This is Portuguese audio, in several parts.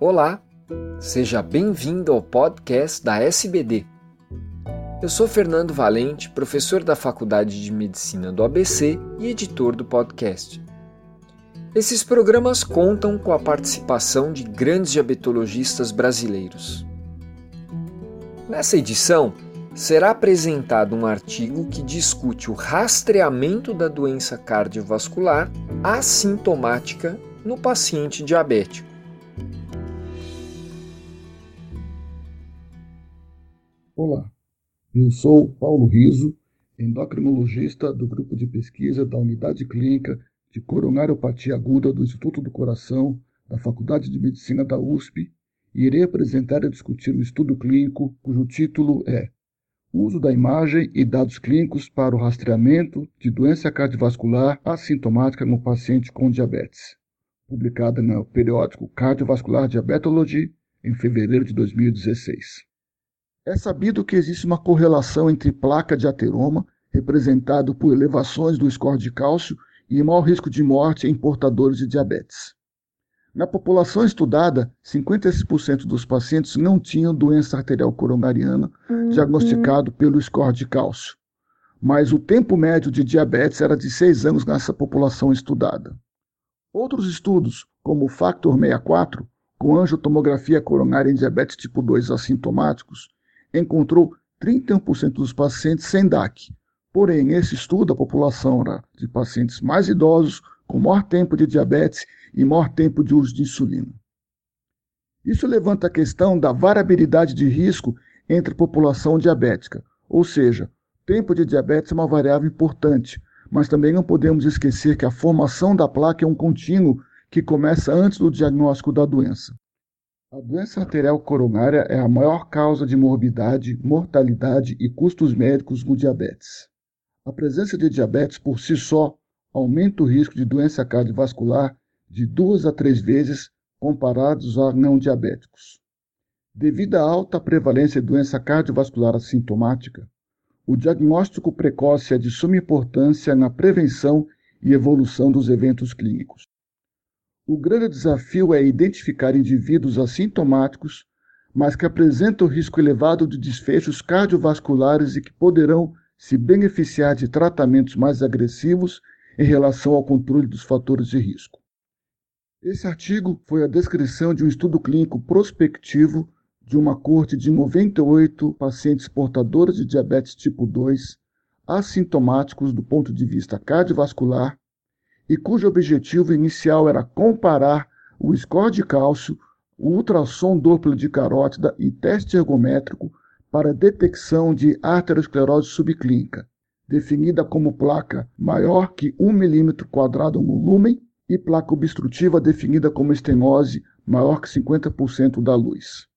Olá, seja bem-vindo ao podcast da SBD. Eu sou Fernando Valente, professor da Faculdade de Medicina do ABC e editor do podcast. Esses programas contam com a participação de grandes diabetologistas brasileiros. Nessa edição, será apresentado um artigo que discute o rastreamento da doença cardiovascular assintomática no paciente diabético. Olá, eu sou Paulo Riso, endocrinologista do grupo de pesquisa da Unidade Clínica de Coronariopatia Aguda do Instituto do Coração da Faculdade de Medicina da USP e irei apresentar e discutir um estudo clínico cujo título é uso da imagem e dados clínicos para o rastreamento de doença cardiovascular assintomática no paciente com diabetes, publicada no periódico Cardiovascular Diabetology em fevereiro de 2016. É sabido que existe uma correlação entre placa de ateroma, representado por elevações do score de cálcio, e maior risco de morte em portadores de diabetes. Na população estudada, 56% dos pacientes não tinham doença arterial coronariana uhum. diagnosticado pelo score de cálcio, mas o tempo médio de diabetes era de 6 anos nessa população estudada. Outros estudos, como o Factor 64, com angiotomografia coronária em diabetes tipo 2 assintomáticos, encontrou 31% dos pacientes sem DAC. Porém, nesse estudo, a população era de pacientes mais idosos, com maior tempo de diabetes e maior tempo de uso de insulina. Isso levanta a questão da variabilidade de risco entre população diabética, ou seja, tempo de diabetes é uma variável importante, mas também não podemos esquecer que a formação da placa é um contínuo que começa antes do diagnóstico da doença. A doença arterial coronária é a maior causa de morbidade, mortalidade e custos médicos no diabetes. A presença de diabetes por si só aumenta o risco de doença cardiovascular de duas a três vezes comparados a não diabéticos. Devido à alta prevalência de doença cardiovascular assintomática, o diagnóstico precoce é de suma importância na prevenção e evolução dos eventos clínicos. O grande desafio é identificar indivíduos assintomáticos, mas que apresentam risco elevado de desfechos cardiovasculares e que poderão se beneficiar de tratamentos mais agressivos em relação ao controle dos fatores de risco. Esse artigo foi a descrição de um estudo clínico prospectivo de uma corte de 98 pacientes portadores de diabetes tipo 2, assintomáticos do ponto de vista cardiovascular, e cujo objetivo inicial era comparar o score de cálcio, o ultrassom duplo de carótida e teste ergométrico para detecção de arteriosclerose subclínica, definida como placa maior que 1 milímetro quadrado no lumen e placa obstrutiva definida como estenose maior que 50% da luz.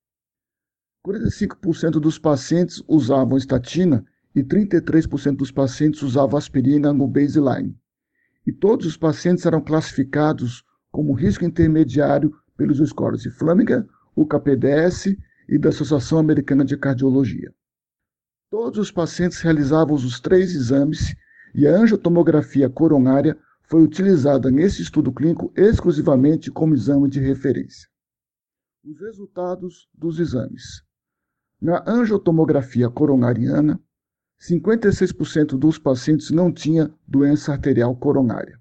45% dos pacientes usavam estatina e 33% dos pacientes usavam aspirina no baseline. E todos os pacientes eram classificados como risco intermediário pelos scores de Flanagan, o KPDS e da Associação Americana de Cardiologia. Todos os pacientes realizavam os três exames e a angiotomografia coronária foi utilizada nesse estudo clínico exclusivamente como exame de referência. Os resultados dos exames. Na angiotomografia coronariana, 56% dos pacientes não tinha doença arterial coronária.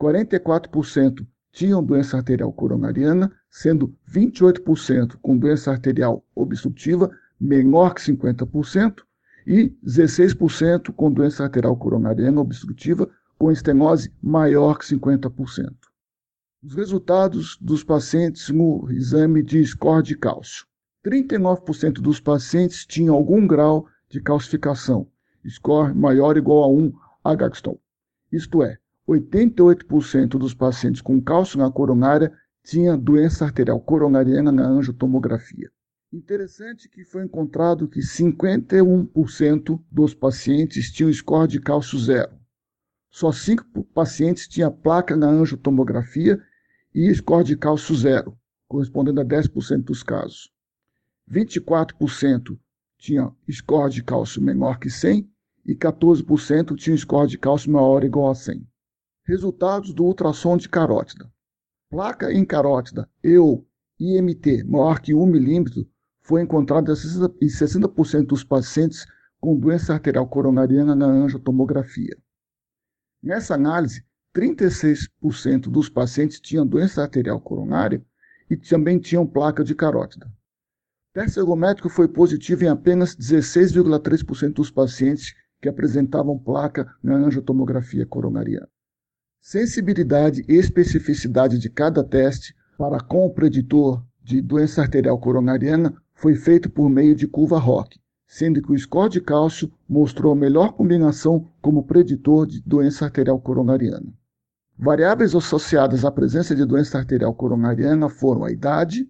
44% tinham doença arterial coronariana, sendo 28% com doença arterial obstrutiva menor que 50% e 16% com doença arterial coronariana obstrutiva com estenose maior que 50%. Os resultados dos pacientes no exame de score de cálcio. 39% dos pacientes tinham algum grau de calcificação, score maior ou igual a 1 Agatston. Isto é, 88% dos pacientes com cálcio na coronária tinha doença arterial coronariana na angiotomografia. Interessante que foi encontrado que 51% dos pacientes tinham score de cálcio zero, só cinco pacientes tinham placa na angiotomografia e score de cálcio zero, correspondendo a 10% dos casos. 24% tinham score de cálcio menor que 100 e 14% tinham score de cálcio maior ou igual a 100. Resultados do ultrassom de carótida. Placa em carótida e ou IMT maior que 1 milímetro foi encontrado em 60% dos pacientes com doença arterial coronariana na angiotomografia. Nessa análise, 36% dos pacientes tinham doença arterial coronária e também tinham placa de carótida. Teste ergométrico foi positivo em apenas 16,3% dos pacientes que apresentavam placa na angiotomografia coronariana. Sensibilidade e especificidade de cada teste para com o preditor de doença arterial coronariana foi feito por meio de curva ROC, sendo que o score de cálcio mostrou a melhor combinação como preditor de doença arterial coronariana. Variáveis associadas à presença de doença arterial coronariana foram a idade,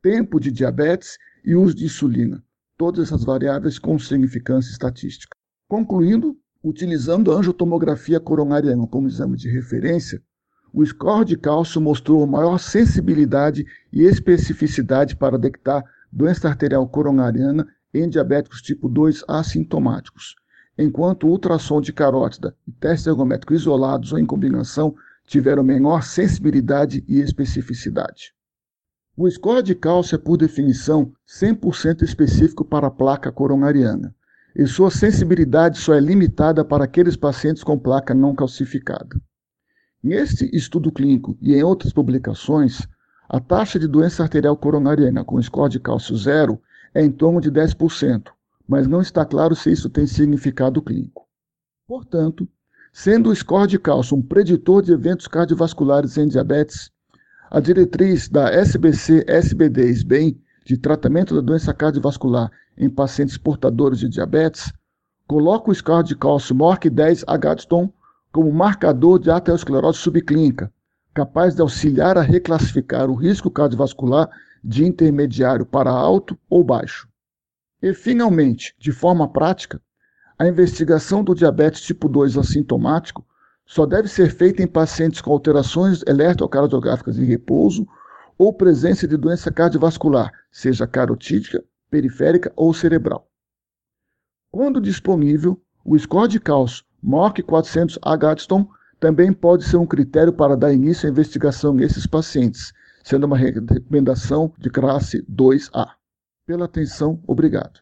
tempo de diabetes e uso de insulina, todas essas variáveis com significância estatística. Concluindo, utilizando a angiotomografia coronariana como exame de referência, o score de cálcio mostrou maior sensibilidade e especificidade para detectar doença arterial coronariana em diabéticos tipo 2 assintomáticos, enquanto o ultrassom de carótida e teste ergométrico isolados ou em combinação tiveram menor sensibilidade e especificidade. O score de cálcio é, por definição, 100% específico para a placa coronariana, e sua sensibilidade só é limitada para aqueles pacientes com placa não calcificada. Neste estudo clínico e em outras publicações, a taxa de doença arterial coronariana com score de cálcio zero é em torno de 10%, mas não está claro se isso tem significado clínico. Portanto, Sendo o score de cálcio um preditor de eventos cardiovasculares em diabetes, a diretriz da SBC-SBD SBEM de tratamento da doença cardiovascular em pacientes portadores de diabetes coloca o score de cálcio MORC10 Agatston como marcador de aterosclerose subclínica, capaz de auxiliar a reclassificar o risco cardiovascular de intermediário para alto ou baixo. E, finalmente, de forma prática, a investigação do diabetes tipo 2 assintomático só deve ser feita em pacientes com alterações eletrocardiográficas em repouso ou presença de doença cardiovascular, seja carotídica, periférica ou cerebral. Quando disponível, o score de cálcio MOC 400 Agatston também pode ser um critério para dar início à investigação nesses pacientes, sendo uma recomendação de classe 2A. Pela atenção, obrigado.